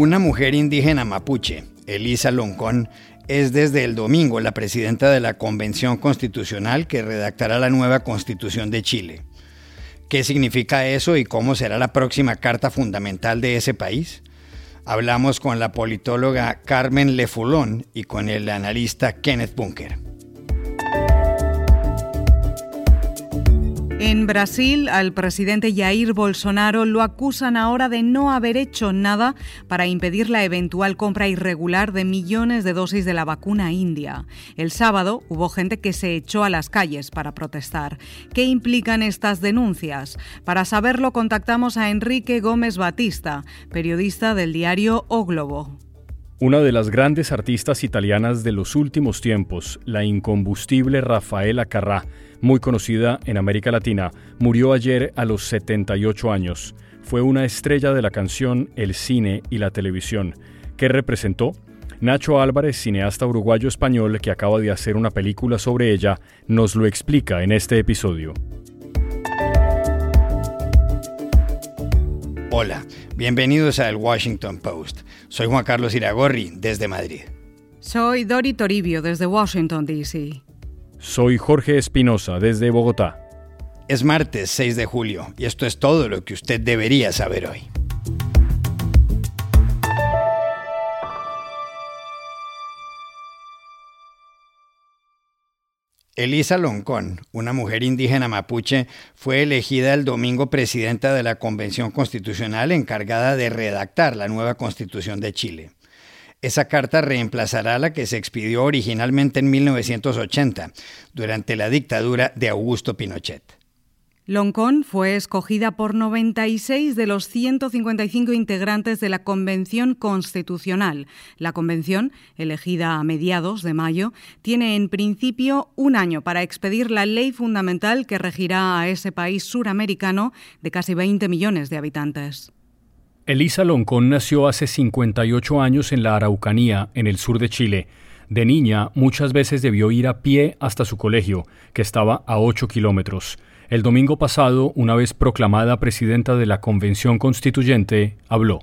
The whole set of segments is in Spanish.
Una mujer indígena mapuche, Elisa Loncón, es desde el domingo la presidenta de la Convención Constitucional que redactará la nueva Constitución de Chile. ¿Qué significa eso y cómo será la próxima carta fundamental de ese país? Hablamos con la politóloga Carmen Lefulón y con el analista Kenneth Bunker. En Brasil, al presidente Jair Bolsonaro lo acusan ahora de no haber hecho nada para impedir la eventual compra irregular de millones de dosis de la vacuna india. El sábado hubo gente que se echó a las calles para protestar. ¿Qué implican estas denuncias? Para saberlo contactamos a Enrique Gómez Batista, periodista del diario O Globo. Una de las grandes artistas italianas de los últimos tiempos, la incombustible Rafaela Carrà, muy conocida en América Latina, murió ayer a los 78 años. Fue una estrella de la canción, el cine y la televisión. ¿Qué representó? Nacho Álvarez, cineasta uruguayo-español que acaba de hacer una película sobre ella, nos lo explica en este episodio. Hola, bienvenidos a El Washington Post. Soy Juan Carlos Iragorri, desde Madrid. Soy Dori Toribio, desde Washington, D.C. Soy Jorge Espinosa desde Bogotá. Es martes 6 de julio y esto es todo lo que usted debería saber hoy. Elisa Loncón, una mujer indígena mapuche, fue elegida el domingo presidenta de la Convención Constitucional encargada de redactar la nueva Constitución de Chile. Esa carta reemplazará la que se expidió originalmente en 1980, durante la dictadura de Augusto Pinochet. Loncón fue escogida por 96 de los 155 integrantes de la Convención Constitucional. La Convención, elegida a mediados de mayo, tiene en principio un año para expedir la ley fundamental que regirá a ese país suramericano de casi 20 millones de habitantes. Elisa Loncón nació hace 58 años en la Araucanía, en el sur de Chile. De niña, muchas veces debió ir a pie hasta su colegio, que estaba a 8 kilómetros. El domingo pasado, una vez proclamada presidenta de la Convención Constituyente, habló.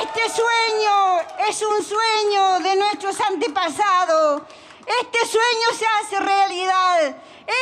Este sueño es un sueño de nuestros antepasados. Este sueño se hace realidad.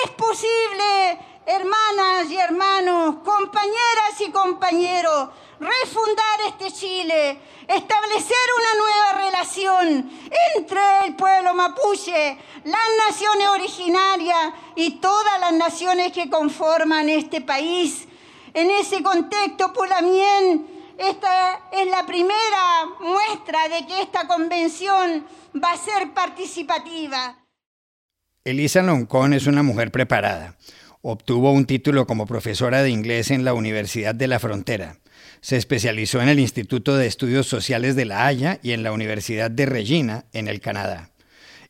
Es posible hermanas y hermanos, compañeras y compañeros, refundar este Chile, establecer una nueva relación entre el pueblo mapuche, las naciones originarias y todas las naciones que conforman este país. En ese contexto, Pulamien, esta es la primera muestra de que esta convención va a ser participativa. Elisa Loncón es una mujer preparada Obtuvo un título como profesora de inglés en la Universidad de la Frontera. Se especializó en el Instituto de Estudios Sociales de La Haya y en la Universidad de Regina, en el Canadá.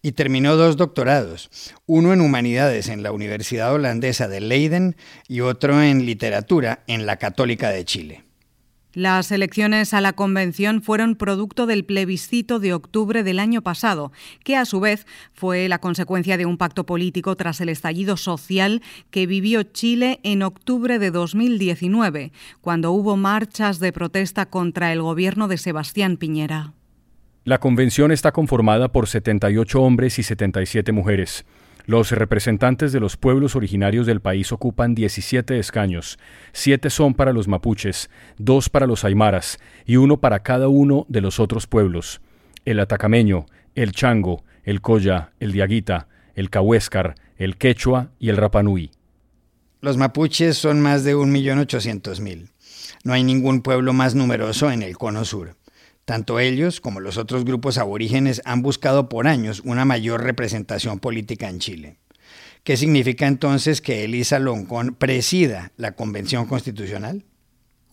Y terminó dos doctorados, uno en humanidades en la Universidad Holandesa de Leiden y otro en literatura en la Católica de Chile. Las elecciones a la convención fueron producto del plebiscito de octubre del año pasado, que a su vez fue la consecuencia de un pacto político tras el estallido social que vivió Chile en octubre de 2019, cuando hubo marchas de protesta contra el gobierno de Sebastián Piñera. La convención está conformada por 78 hombres y 77 mujeres. Los representantes de los pueblos originarios del país ocupan 17 escaños, siete son para los mapuches, dos para los aymaras y uno para cada uno de los otros pueblos, el atacameño, el chango, el coya, el diaguita, el cahuéscar, el quechua y el rapanui. Los mapuches son más de 1.800.000. No hay ningún pueblo más numeroso en el cono sur. Tanto ellos como los otros grupos aborígenes han buscado por años una mayor representación política en Chile. ¿Qué significa entonces que Elisa Loncón presida la Convención Constitucional?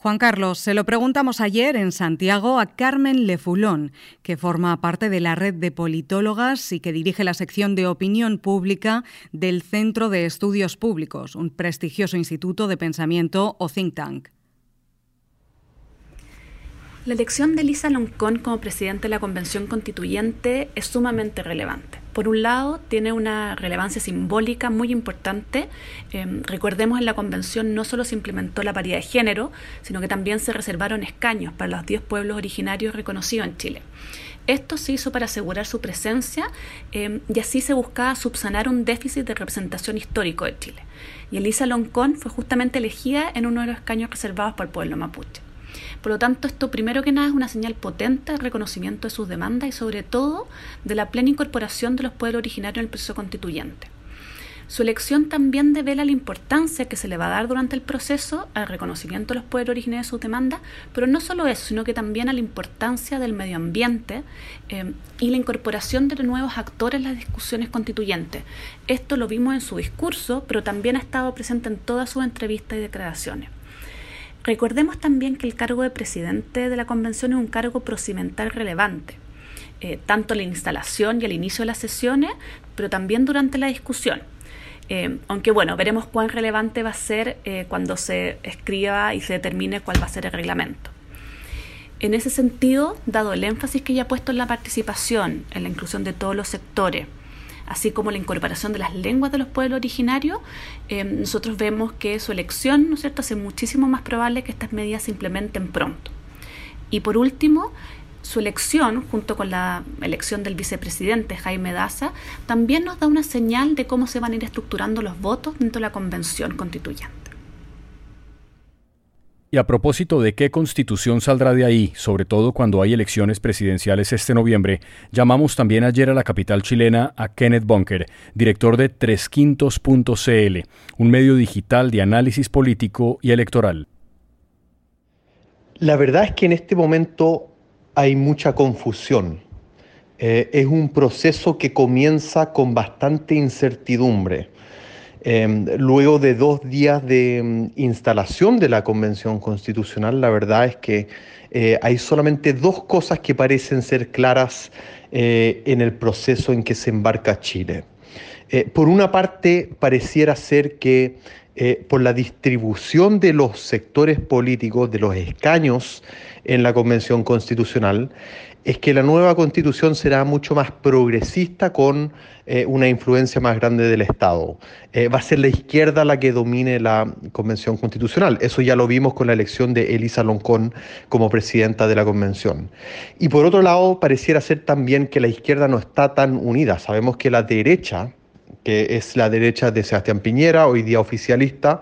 Juan Carlos, se lo preguntamos ayer en Santiago a Carmen Lefulón, que forma parte de la red de politólogas y que dirige la sección de opinión pública del Centro de Estudios Públicos, un prestigioso instituto de pensamiento o think tank. La elección de Lisa Loncón como presidente de la Convención Constituyente es sumamente relevante. Por un lado, tiene una relevancia simbólica muy importante. Em, recordemos en la convención no solo se implementó la paridad de género, sino que también se reservaron escaños para los 10 pueblos originarios reconocidos en Chile. Esto se hizo para asegurar su presencia em, y así se buscaba subsanar un déficit de representación histórico de Chile. Y Elisa Loncón fue justamente elegida en uno de los escaños reservados por el pueblo mapuche. Por lo tanto, esto primero que nada es una señal potente de reconocimiento de sus demandas y sobre todo de la plena incorporación de los pueblos originarios en el proceso constituyente. Su elección también devela la importancia que se le va a dar durante el proceso al reconocimiento de los pueblos originarios de sus demandas, pero no solo eso, sino que también a la importancia del medio ambiente eh, y la incorporación de nuevos actores en las discusiones constituyentes. Esto lo vimos en su discurso, pero también ha estado presente en todas sus entrevistas y declaraciones. Recordemos también que el cargo de presidente de la convención es un cargo procedimental relevante, eh, tanto en la instalación y al inicio de las sesiones, pero también durante la discusión. Eh, aunque bueno, veremos cuán relevante va a ser eh, cuando se escriba y se determine cuál va a ser el reglamento. En ese sentido, dado el énfasis que ya ha puesto en la participación, en la inclusión de todos los sectores, así como la incorporación de las lenguas de los pueblos originarios, eh, nosotros vemos que su elección, ¿no es cierto?, hace muchísimo más probable que estas medidas se implementen pronto. Y por último, su elección, junto con la elección del vicepresidente Jaime Daza, también nos da una señal de cómo se van a ir estructurando los votos dentro de la convención constituyente. Y a propósito de qué constitución saldrá de ahí, sobre todo cuando hay elecciones presidenciales este noviembre, llamamos también ayer a la capital chilena a Kenneth Bunker, director de Tresquintos.cl, un medio digital de análisis político y electoral. La verdad es que en este momento hay mucha confusión. Eh, es un proceso que comienza con bastante incertidumbre. Em, luego de dos días de mm, instalación de la Convención Constitucional, la verdad es que eh, hay solamente dos cosas que parecen ser claras eh, en el proceso en que se embarca Chile. Eh, por una parte, pareciera ser que por la distribución de los sectores políticos, de los escaños en la Convención Constitucional, es que la nueva constitución será mucho más progresista con eh, una influencia más grande del Estado. Eh, va a ser la izquierda la que domine la convención constitucional. Eso ya lo vimos con la elección de Elisa Loncón como presidenta de la convención. Y por otro lado, pareciera ser también que la izquierda no está tan unida. Sabemos que la derecha, que es la derecha de Sebastián Piñera, hoy día oficialista,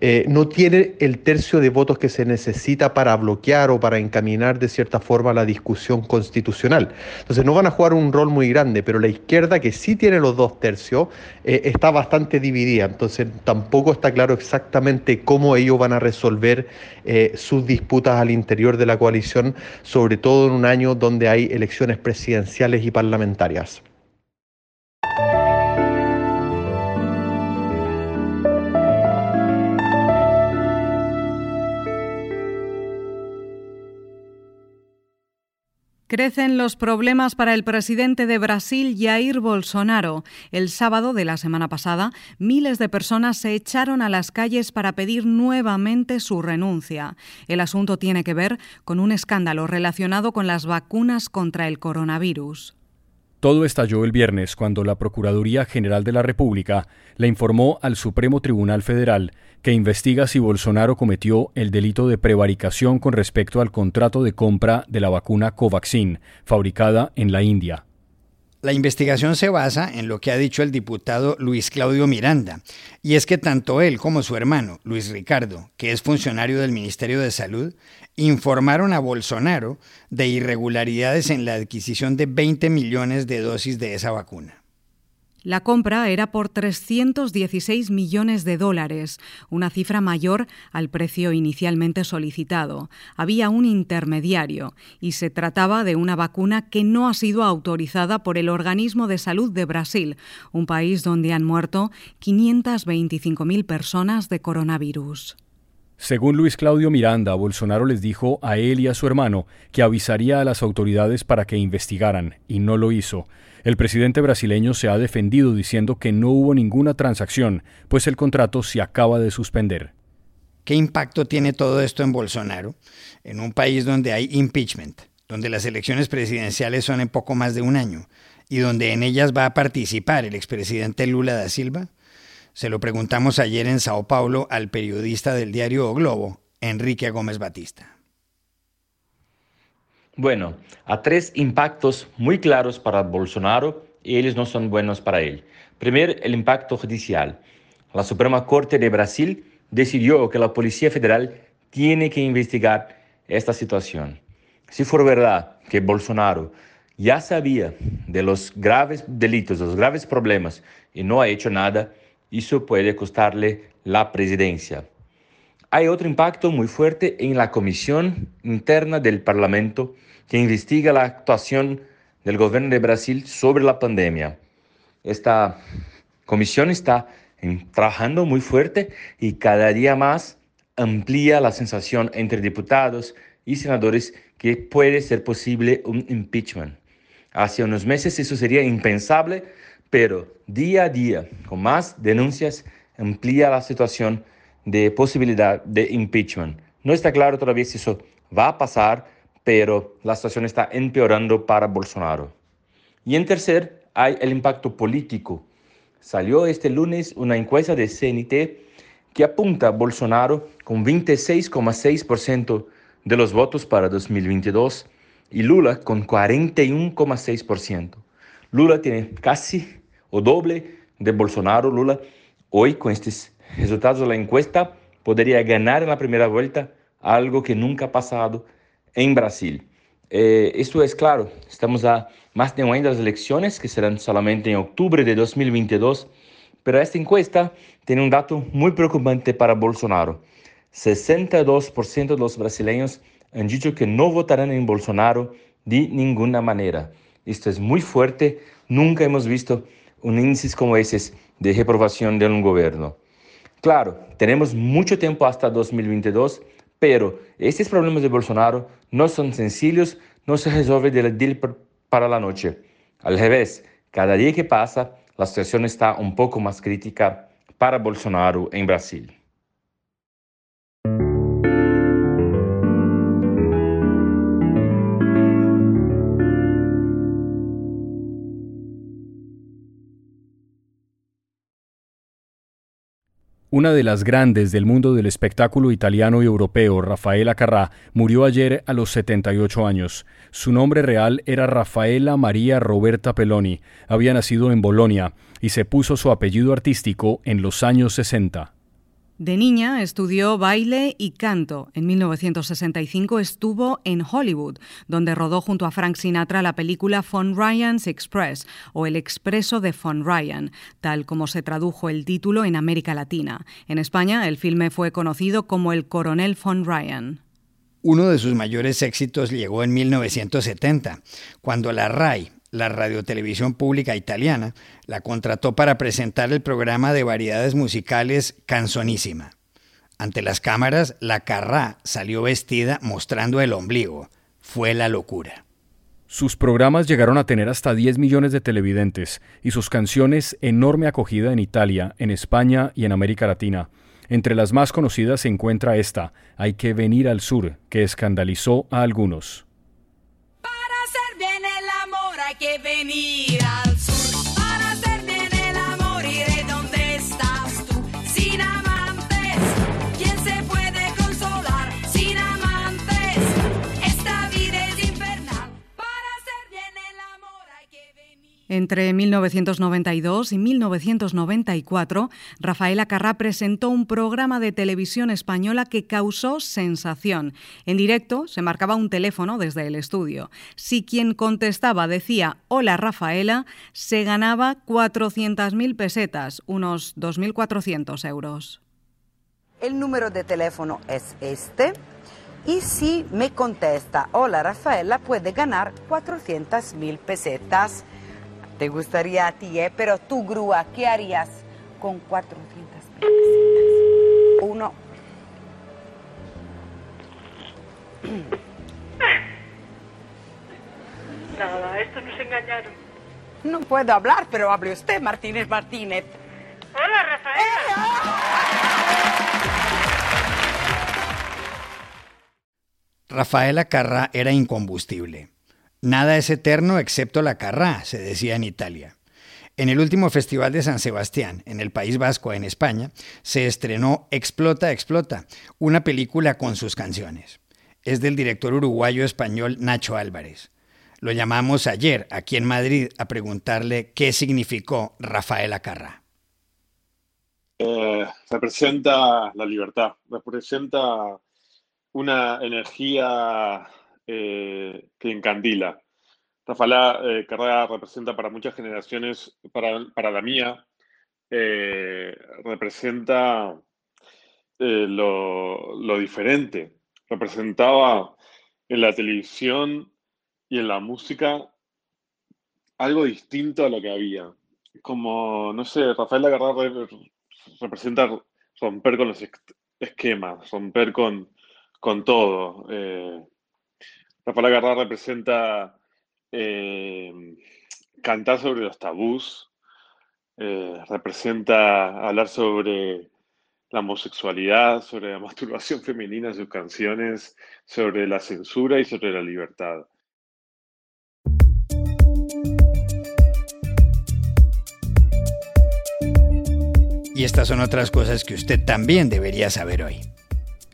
eh, no tiene el tercio de votos que se necesita para bloquear o para encaminar de cierta forma la discusión constitucional. Entonces no van a jugar un rol muy grande, pero la izquierda, que sí tiene los dos tercios, eh, está bastante dividida. Entonces tampoco está claro exactamente cómo ellos van a resolver eh, sus disputas al interior de la coalición, sobre todo en un año donde hay elecciones presidenciales y parlamentarias. Crecen los problemas para el presidente de Brasil, Jair Bolsonaro. El sábado de la semana pasada, miles de personas se echaron a las calles para pedir nuevamente su renuncia. El asunto tiene que ver con un escándalo relacionado con las vacunas contra el coronavirus. Todo estalló el viernes cuando la Procuraduría General de la República le informó al Supremo Tribunal Federal que investiga si Bolsonaro cometió el delito de prevaricación con respecto al contrato de compra de la vacuna Covaxin, fabricada en la India. La investigación se basa en lo que ha dicho el diputado Luis Claudio Miranda, y es que tanto él como su hermano, Luis Ricardo, que es funcionario del Ministerio de Salud, informaron a Bolsonaro de irregularidades en la adquisición de 20 millones de dosis de esa vacuna. La compra era por 316 millones de dólares, una cifra mayor al precio inicialmente solicitado. Había un intermediario y se trataba de una vacuna que no ha sido autorizada por el Organismo de Salud de Brasil, un país donde han muerto 525.000 personas de coronavirus. Según Luis Claudio Miranda, Bolsonaro les dijo a él y a su hermano que avisaría a las autoridades para que investigaran, y no lo hizo. El presidente brasileño se ha defendido diciendo que no hubo ninguna transacción, pues el contrato se acaba de suspender. ¿Qué impacto tiene todo esto en Bolsonaro, en un país donde hay impeachment, donde las elecciones presidenciales son en poco más de un año, y donde en ellas va a participar el expresidente Lula da Silva? Se lo preguntamos ayer en Sao Paulo al periodista del diario o Globo, Enrique Gómez Batista. Bueno, hay tres impactos muy claros para Bolsonaro y ellos no son buenos para él. Primero, el impacto judicial. La Suprema Corte de Brasil decidió que la Policía Federal tiene que investigar esta situación. Si fuera verdad que Bolsonaro ya sabía de los graves delitos, de los graves problemas y no ha hecho nada, eso puede costarle la presidencia. Hay otro impacto muy fuerte en la comisión interna del Parlamento que investiga la actuación del gobierno de Brasil sobre la pandemia. Esta comisión está trabajando muy fuerte y cada día más amplía la sensación entre diputados y senadores que puede ser posible un impeachment. Hace unos meses eso sería impensable, pero día a día, con más denuncias, amplía la situación de posibilidad de impeachment. No está claro todavía si eso va a pasar, pero la situación está empeorando para Bolsonaro. Y en tercer, hay el impacto político. Salió este lunes una encuesta de CNT que apunta a Bolsonaro con 26,6% de los votos para 2022 y Lula con 41,6%. Lula tiene casi o doble de Bolsonaro. Lula hoy con estos resultados de la encuesta podría ganar en la primera vuelta algo que nunca ha pasado en Brasil. Eh, esto es claro, estamos a más de un año de las elecciones, que serán solamente en octubre de 2022, pero esta encuesta tiene un dato muy preocupante para Bolsonaro. 62% de los brasileños han dicho que no votarán en Bolsonaro de ninguna manera. Esto es muy fuerte, nunca hemos visto un índice como ese de reprobación de un gobierno. Claro, tenemos mucho tiempo hasta 2022 pero estos problemas de Bolsonaro no son sencillos, no se resuelven del día para la noche. Al revés, cada día que pasa, la situación está un poco más crítica para Bolsonaro en Brasil. Una de las grandes del mundo del espectáculo italiano y europeo, Rafaela Carrà, murió ayer a los 78 años. Su nombre real era Rafaela María Roberta Peloni. Había nacido en Bolonia y se puso su apellido artístico en los años 60. De niña estudió baile y canto. En 1965 estuvo en Hollywood, donde rodó junto a Frank Sinatra la película Von Ryan's Express o El Expreso de Von Ryan, tal como se tradujo el título en América Latina. En España, el filme fue conocido como El Coronel Von Ryan. Uno de sus mayores éxitos llegó en 1970, cuando la RAI, la radiotelevisión pública italiana, la contrató para presentar el programa de variedades musicales Canzonísima. Ante las cámaras, la Carrá salió vestida mostrando el ombligo. Fue la locura. Sus programas llegaron a tener hasta 10 millones de televidentes y sus canciones enorme acogida en Italia, en España y en América Latina. Entre las más conocidas se encuentra esta, Hay que venir al sur, que escandalizó a algunos. Que venir Entre 1992 y 1994, Rafaela Carrá presentó un programa de televisión española que causó sensación. En directo se marcaba un teléfono desde el estudio. Si quien contestaba decía Hola Rafaela, se ganaba 400.000 pesetas, unos 2.400 euros. El número de teléfono es este. Y si me contesta Hola Rafaela, puede ganar 400.000 pesetas. Te gustaría a ti, ¿eh? Pero tú, grúa, ¿qué harías con 400 pesetas? Uno. Nada, esto nos engañaron. No puedo hablar, pero hable usted, Martínez Martínez. Hola, Rafaela. Rafaela Carrá era incombustible. Nada es eterno excepto la carrá, se decía en Italia. En el último Festival de San Sebastián, en el País Vasco, en España, se estrenó Explota, Explota, una película con sus canciones. Es del director uruguayo español Nacho Álvarez. Lo llamamos ayer, aquí en Madrid, a preguntarle qué significó Rafael Acarrá. Eh, representa la libertad, representa una energía eh, que encandila. Rafaela eh, Carrera representa para muchas generaciones, para, para la mía, eh, representa eh, lo, lo diferente. Representaba en la televisión y en la música algo distinto a lo que había. Como, no sé, Rafaela Carrera re- representa romper con los es- esquemas, romper con, con todo. Rafaela Carrá representa eh, cantar sobre los tabús, eh, representa hablar sobre la homosexualidad, sobre la masturbación femenina en sus canciones, sobre la censura y sobre la libertad. Y estas son otras cosas que usted también debería saber hoy.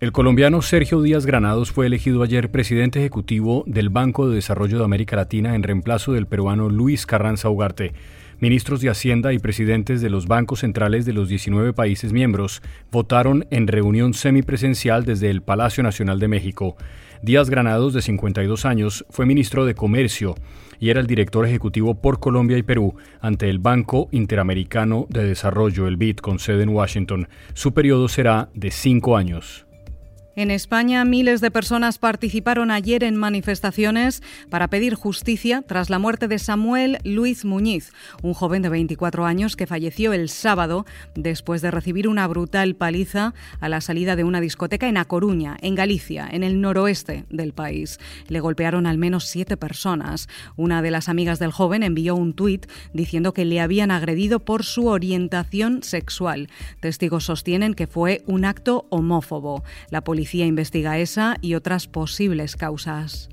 El colombiano Sergio Díaz Granados fue elegido ayer presidente ejecutivo del Banco de Desarrollo de América Latina en reemplazo del peruano Luis Carranza Ugarte. Ministros de Hacienda y presidentes de los bancos centrales de los 19 países miembros votaron en reunión semipresencial desde el Palacio Nacional de México. Díaz Granados, de 52 años, fue ministro de Comercio y era el director ejecutivo por Colombia y Perú ante el Banco Interamericano de Desarrollo, el BID, con sede en Washington. Su periodo será de cinco años. En España, miles de personas participaron ayer en manifestaciones para pedir justicia tras la muerte de Samuel Luis Muñiz, un joven de 24 años que falleció el sábado después de recibir una brutal paliza a la salida de una discoteca en A Coruña, en Galicia, en el noroeste del país. Le golpearon al menos siete personas. Una de las amigas del joven envió un tuit diciendo que le habían agredido por su orientación sexual. Testigos sostienen que fue un acto homófobo. La policía investiga esa y otras posibles causas.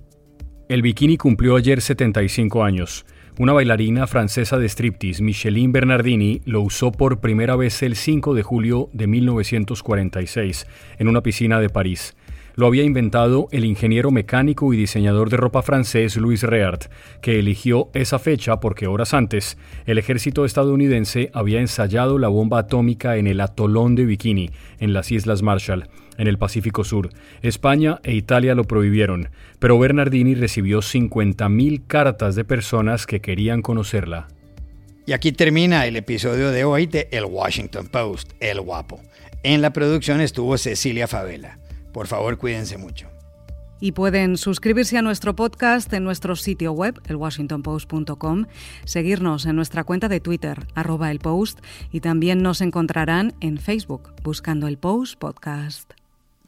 El bikini cumplió ayer 75 años. Una bailarina francesa de striptease, Micheline Bernardini, lo usó por primera vez el 5 de julio de 1946 en una piscina de París. Lo había inventado el ingeniero mecánico y diseñador de ropa francés Louis Reard, que eligió esa fecha porque horas antes el ejército estadounidense había ensayado la bomba atómica en el atolón de Bikini, en las Islas Marshall, en el Pacífico Sur. España e Italia lo prohibieron, pero Bernardini recibió 50.000 cartas de personas que querían conocerla. Y aquí termina el episodio de hoy de El Washington Post, El Guapo. En la producción estuvo Cecilia Favela. Por favor, cuídense mucho. Y pueden suscribirse a nuestro podcast en nuestro sitio web, elwashingtonpost.com, seguirnos en nuestra cuenta de Twitter, arroba el post, y también nos encontrarán en Facebook, buscando el Post Podcast.